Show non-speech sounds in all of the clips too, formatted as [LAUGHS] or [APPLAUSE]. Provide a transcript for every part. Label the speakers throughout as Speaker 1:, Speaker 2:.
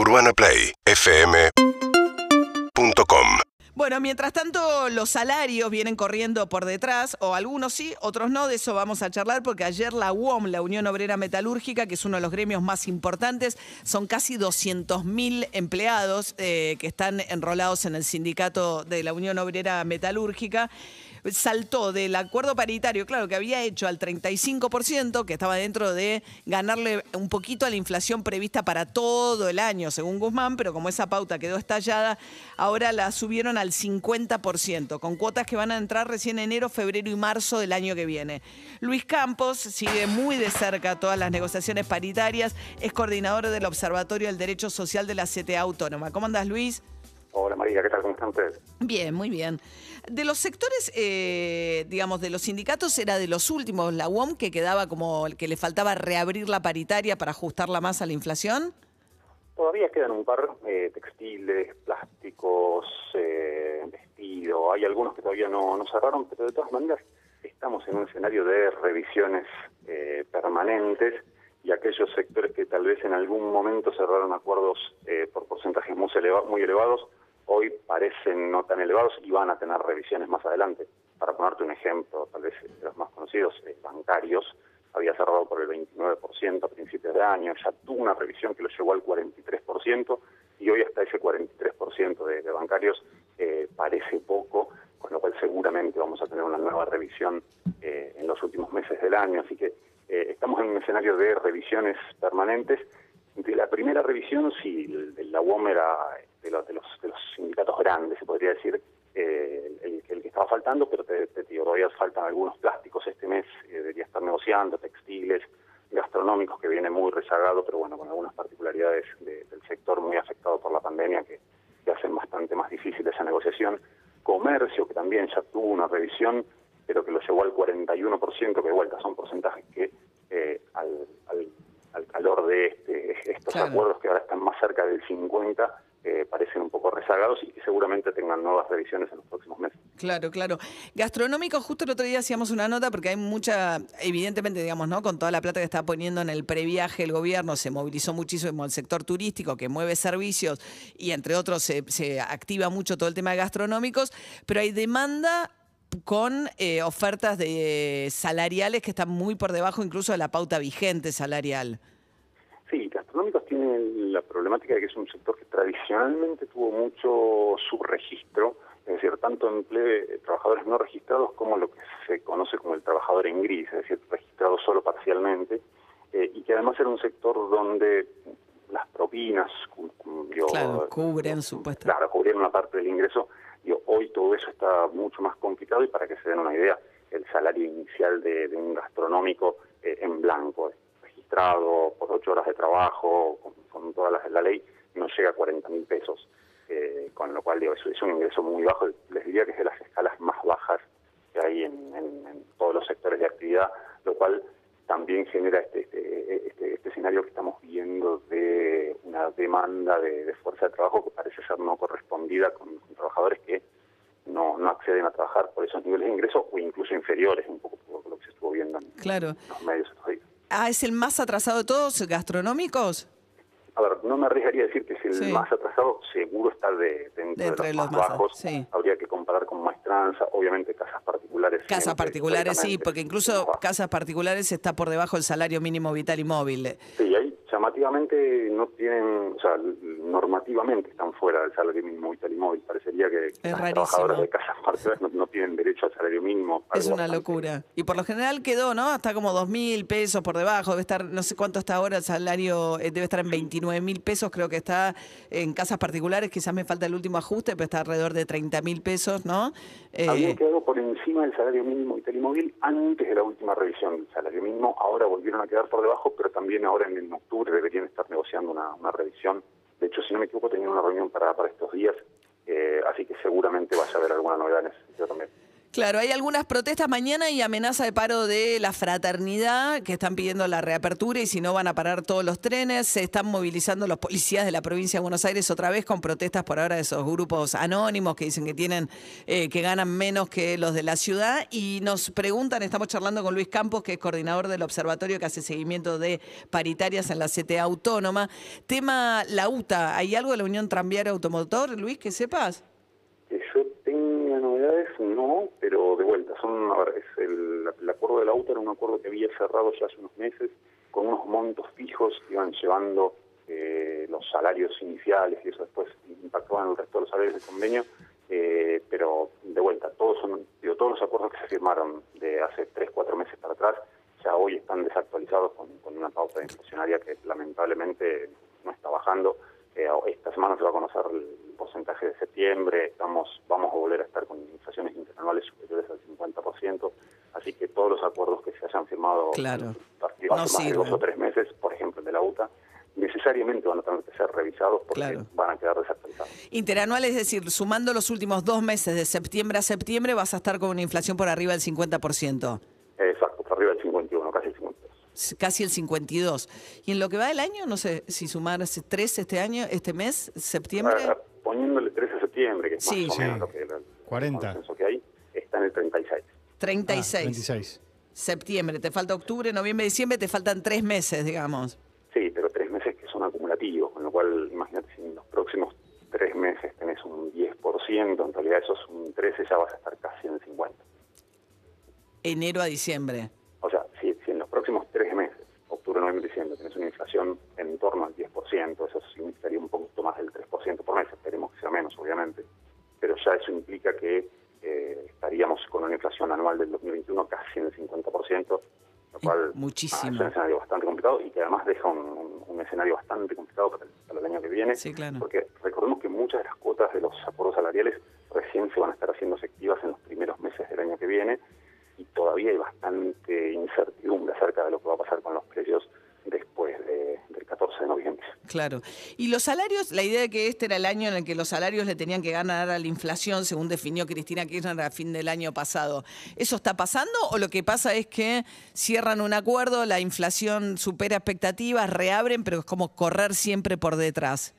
Speaker 1: UrbanaPlayFM.com
Speaker 2: Bueno, mientras tanto, los salarios vienen corriendo por detrás, o algunos sí, otros no, de eso vamos a charlar, porque ayer la UOM, la Unión Obrera Metalúrgica, que es uno de los gremios más importantes, son casi 200.000 empleados eh, que están enrolados en el sindicato de la Unión Obrera Metalúrgica saltó del acuerdo paritario, claro, que había hecho al 35%, que estaba dentro de ganarle un poquito a la inflación prevista para todo el año, según Guzmán, pero como esa pauta quedó estallada, ahora la subieron al 50%, con cuotas que van a entrar recién enero, febrero y marzo del año que viene. Luis Campos sigue muy de cerca todas las negociaciones paritarias, es coordinador del Observatorio del Derecho Social de la CTA Autónoma. ¿Cómo andas, Luis?
Speaker 3: Hola María, ¿qué tal? ¿Cómo están ustedes?
Speaker 2: Bien, muy bien. De los sectores, eh, digamos, de los sindicatos era de los últimos, la UOM, que quedaba como el que le faltaba reabrir la paritaria para ajustarla más a la inflación.
Speaker 3: Todavía quedan un par, eh, textiles, plásticos, eh, vestido, hay algunos que todavía no, no cerraron, pero de todas maneras estamos en un escenario de revisiones eh, permanentes y aquellos sectores que tal vez en algún momento cerraron acuerdos eh, por porcentajes muy, eleva muy elevados, hoy parecen no tan elevados y van a tener revisiones más adelante. Para ponerte un ejemplo, tal vez de los más conocidos, eh, bancarios, había cerrado por el 29% a principios de año, ya tuvo una revisión que lo llevó al 43% y hoy hasta ese 43% de, bancarios eh, parece poco, con lo cual seguramente vamos a tener una nueva revisión eh, en los últimos meses del año. Así que estamos en un escenario de revisiones permanentes. De la primera revisión, sí, la UOM era sindicatos grandes, se podría decir, eh, el, el, que estaba faltando, pero te, te todavía faltan algunos plásticos este mes, eh, debería estar negociando, textiles, gastronómicos, que viene muy rezagado, pero bueno, con algunas particularidades de, del sector muy afectado por la pandemia que, que hacen bastante más difícil esa negociación. Comercio, que también ya tuvo una revisión, pero que lo llevó al 41%, que vuelta son porcentajes que eh, al, al, al, calor de este, estos claro. acuerdos que ahora están más cerca del 50%, eh, parecen un poco rezagados y que seguramente tengan nuevas revisiones en los próximos meses.
Speaker 2: Claro, claro. Gastronómico, justo el otro día hacíamos una nota porque hay mucha, evidentemente, digamos, ¿no? Con toda la plata que está poniendo en el previaje el gobierno, se movilizó muchísimo el sector turístico que mueve servicios y entre otros se, activa mucho todo el tema de gastronómicos, pero hay demanda con eh, ofertas de salariales que están muy por debajo incluso de la pauta vigente salarial.
Speaker 3: Tienen la problemática de que es un sector que tradicionalmente tuvo mucho subregistro, es decir, tanto emplee trabajadores no registrados como lo que se conoce como el trabajador en gris, es decir, registrado solo parcialmente, eh, y que además era un sector donde las propinas
Speaker 2: claro, cubren supuestamente.
Speaker 3: Claro, cubrieron una parte del ingreso. Hoy todo eso está mucho más complicado y para que se den una idea, el salario inicial de, de un gastronómico eh, en blanco, registrado por ocho horas de trabajo, toda la, la, ley, no llega a 40 mil pesos. Eh, con lo cual digo, es, es un ingreso muy bajo, les diría que es de las escalas más bajas que hay en, en, en todos los sectores de actividad, lo cual también genera este, este, este, este, escenario que estamos viendo de una demanda de, de, fuerza de trabajo que parece ser no correspondida con, con trabajadores que no, no, acceden a trabajar por esos niveles de ingreso o incluso inferiores, un poco por lo que se estuvo viendo en,
Speaker 2: claro.
Speaker 3: en los medios estos días.
Speaker 2: Ah, ¿es el más atrasado de todos, gastronómicos?
Speaker 3: A ver, no me arriesgaría a decir que es el sí. más atrasado, seguro está de, dentro de, de los, los, más, bajos.
Speaker 2: Sí.
Speaker 3: Habría que comparar con maestranza, obviamente casas particulares.
Speaker 2: Casas particulares, sí, porque incluso casas particulares está por debajo del salario mínimo vital y móvil.
Speaker 3: Sí, ahí llamativamente no tienen, o sea, normativamente están fuera del salario mínimo vital y móvil. Parecería que
Speaker 2: es
Speaker 3: las trabajadoras de casas [LAUGHS] particulares no, no, tienen derecho al salario mínimo.
Speaker 2: Es una bastante. locura. Y por lo general quedó, ¿no? Hasta como dos mil pesos por debajo. Debe estar, no sé cuánto está ahora el salario, eh, debe estar en 29 mil pesos, creo que está en casas particulares. Quizás me falta el último ajuste, pero está alrededor de 30 mil pesos, ¿no?
Speaker 3: Eh, Habían quedado por encima del salario mínimo vital y móvil antes de la última revisión del salario mínimo. Ahora volvieron a quedar por debajo, pero también ahora en, en octubre deberían estar negociando una, una, revisión. De hecho, si no me equivoco, tenían una reunión para, para estos días, eh, así que seguramente vaya a haber alguna novedad en ese sentido también.
Speaker 2: Claro, hay algunas protestas mañana y amenaza de paro de la fraternidad que están pidiendo la reapertura y si no van a parar todos los trenes. Se están movilizando los policías de la provincia de Buenos Aires otra vez con protestas por ahora de esos grupos anónimos que dicen que tienen eh, que ganan menos que los de la ciudad y nos preguntan, estamos charlando con Luis Campos que es coordinador del observatorio que hace seguimiento de paritarias en la CTA autónoma. Tema la UTA, ¿hay algo de la Unión Tranviaria Automotor, Luis, que sepas?
Speaker 3: No, pero de vuelta, son, es el, acuerdo de la UTA era un acuerdo que había cerrado ya hace unos meses con unos montos fijos que iban llevando eh, los salarios iniciales y eso después impactaba en el resto de los salarios del convenio, eh, pero de vuelta, todos son, digo, todos los acuerdos que se firmaron de hace tres, cuatro meses para atrás ya hoy están desactualizados con, con una pauta inflacionaria que lamentablemente no está bajando. Eh, esta semana se va a conocer el porcentaje de septiembre, estamos vamos a volver a estar con inflaciones interanuales superiores al 50%, así que todos los acuerdos que se
Speaker 2: claro.
Speaker 3: hace más de dos o tres meses, por ejemplo el de la UTA, necesariamente van a tener que ser revisados porque van a quedar desactualizados.
Speaker 2: Interanual, es decir, sumando los últimos dos meses de septiembre a septiembre, vas a estar con una inflación por arriba del 50%.
Speaker 3: Exacto, por arriba del 51, casi el 50
Speaker 2: casi el 52. Y en lo que va del año, no sé si sumar tres este año, este mes, septiembre.
Speaker 3: poniéndole 13 de septiembre, que es
Speaker 2: sí.
Speaker 3: más o menos lo que,
Speaker 1: 40.
Speaker 3: que hay, está en el 36.
Speaker 2: 36.
Speaker 1: 36.
Speaker 2: Septiembre, te falta octubre, noviembre, diciembre, te faltan tres meses, digamos.
Speaker 3: Sí, pero tres meses que son acumulativos, con lo cual imagínate si en los próximos tres meses tenés un 10%, en realidad esos un 13 ya vas a estar casi en el 50.
Speaker 2: Enero a diciembre.
Speaker 3: O sea, si, si en los próximos tres meses, octubre, noviembre, diciembre, tenés una inflación en torno al 10%, eso significaría un poquito más del 3% por mes, esperemos que sea menos, obviamente, pero ya eso implica que eh, estaríamos con una inflación anual del 2021 casi en el 50%, lo cual
Speaker 2: Muchísimo.
Speaker 3: es un escenario bastante complicado y que además deja un, un, escenario bastante complicado para el, para el, año que viene,
Speaker 2: sí, claro.
Speaker 3: porque recordemos que muchas de las cuotas de los acuerdos salariales recién se van a estar haciendo efectivas en los primeros meses del año que viene, y todavía hay bastante incertidumbre acerca de lo que va a pasar con los precios después de, del 14 de noviembre.
Speaker 2: Claro. Y los salarios, la idea de que este era el año en el que los salarios le tenían que ganar a la inflación, según definió Cristina Kirchner a fin del año pasado, ¿eso está pasando o lo que pasa es que cierran un acuerdo, la inflación supera expectativas, reabren, pero es como correr siempre por detrás?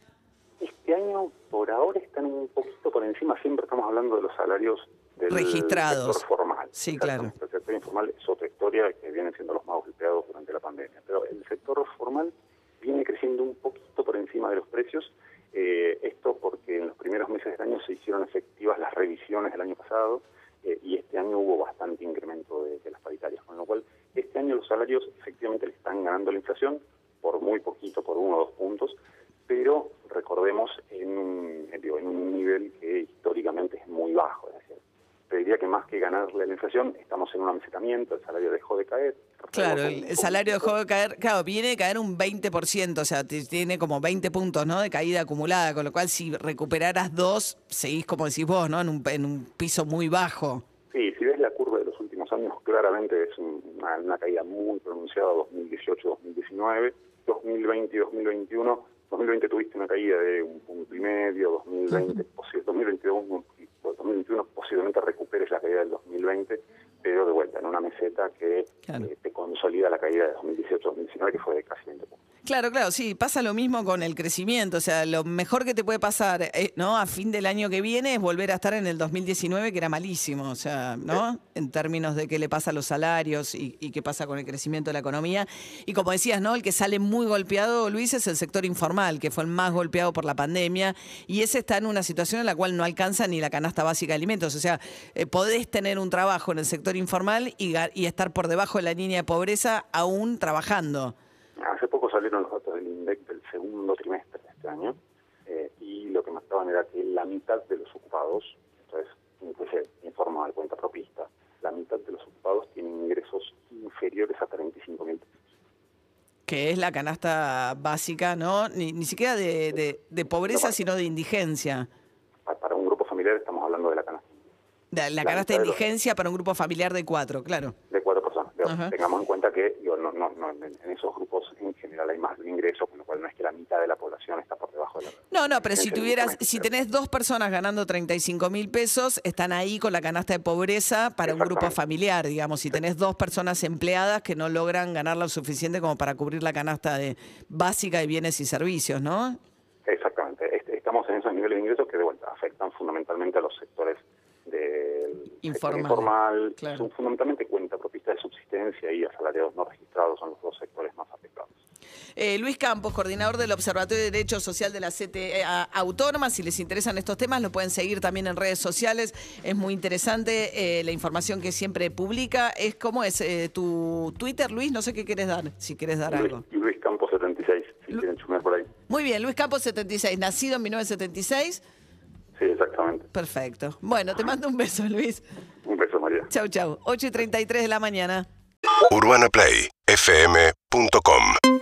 Speaker 3: Este año, por ahora, están un poquito por encima, siempre estamos hablando de los salarios del
Speaker 2: registrados.
Speaker 3: sector formal.
Speaker 2: Sí, claro.
Speaker 3: El sector informal es otra historia que vienen siendo los más golpeados durante la pandemia. Pero el sector formal viene creciendo un poquito por de los precios. Eh, esto porque en los primeros meses del año se hicieron efectivas las revisiones del año pasado eh, y este año hubo bastante incremento de, las paritarias. Con lo cual, este año los salarios efectivamente le están ganando la inflación por muy poquito, por uno o dos puntos, pero recordemos en un nivel que históricamente es muy bajo. Diría que más que ganarle la inflación, estamos en un amesetamiento, el salario dejó de caer.
Speaker 2: Claro, el, el salario dejó de caer, claro, viene de caer un 20%, o sea, tiene como 20 puntos, ¿no? De caída acumulada, con lo cual si recuperaras dos, seguís, como decís vos, ¿no? En un, en un piso muy bajo.
Speaker 3: Sí, si ves la curva de los últimos años, claramente es una, una caída muy pronunciada, 2018-2019, 2020 y 2021. 2020 tuviste una caída de un punto y medio, 2020, 2022 2021 posiblemente recuperes la caída del 2020, pero de vuelta en una meseta que claro. eh, te consolida la caída de 2018-2019, que fue de casi 20 puntos.
Speaker 2: Claro, claro, sí, pasa lo mismo con el crecimiento, o sea, lo mejor que te puede pasar, eh, ¿no? A fin del año que viene es volver a estar en el 2019, que era malísimo, o sea, ¿no? En términos de qué le pasa a los salarios y, y, qué pasa con el crecimiento de la economía. Y como decías, ¿no? El que sale muy golpeado, Luis, es el sector informal, que fue el más golpeado por la pandemia, y ese está en una situación en la cual no alcanza ni la canasta básica de alimentos, o sea, eh, podés tener un trabajo en el sector informal y, y estar por debajo de la línea de pobreza aún trabajando.
Speaker 3: Hace poco salieron los datos del INDEC del segundo trimestre de este año eh, y lo que mostraban era que la mitad de los ocupados, entonces incluye informal, cuenta propista, la mitad de los ocupados tienen ingresos inferiores a 35 mil pesos.
Speaker 2: Que es la canasta básica, ¿no? Ni, ni siquiera de, de, de pobreza, no, sino de indigencia.
Speaker 3: Para un grupo familiar estamos hablando de la canasta.
Speaker 2: De la, la canasta de indigencia los... para un grupo familiar de cuatro, claro.
Speaker 3: De cuatro personas. Digamos, tengamos en cuenta que digo, no, no, no en, en esos grupos en general hay más ingresos, con lo cual no es que la mitad de la población está por debajo de la...
Speaker 2: No, no, pero si tuvieras, si tenés dos personas ganando 35 mil pesos, están ahí con la canasta de pobreza para un grupo familiar, digamos. Si tenés dos personas empleadas que no logran ganar lo suficiente como para cubrir la canasta de básica de bienes y servicios, ¿no?
Speaker 3: Exactamente. Este- Estamos en esos niveles de ingresos que de vuelta afectan fundamentalmente a los sectores del
Speaker 2: Informal,
Speaker 3: informal,
Speaker 2: claro.
Speaker 3: son fundamentalmente cuenta propista de subsistencia y asalariados no registrados son los dos sectores más afectados.
Speaker 2: Eh, Luis Campos, coordinador del Observatorio de Derecho Social de la CTE Autónoma. Si les interesan estos temas, lo pueden seguir también en redes sociales. Es muy interesante eh, la información que siempre publica. Es como es eh, tu Twitter, Luis. No sé qué quieres dar, si quieres dar
Speaker 3: Luis,
Speaker 2: algo.
Speaker 3: Luis Campos 76, si quieren chumear por ahí.
Speaker 2: Muy bien, Luis Campos 76, nacido en 1976.
Speaker 3: Sí, exactamente.
Speaker 2: Perfecto. Bueno, te mando un beso, Luis.
Speaker 3: Un beso, María.
Speaker 2: Chau, chau. 8 y 33 de la mañana.
Speaker 1: UrbanaPlayFM.com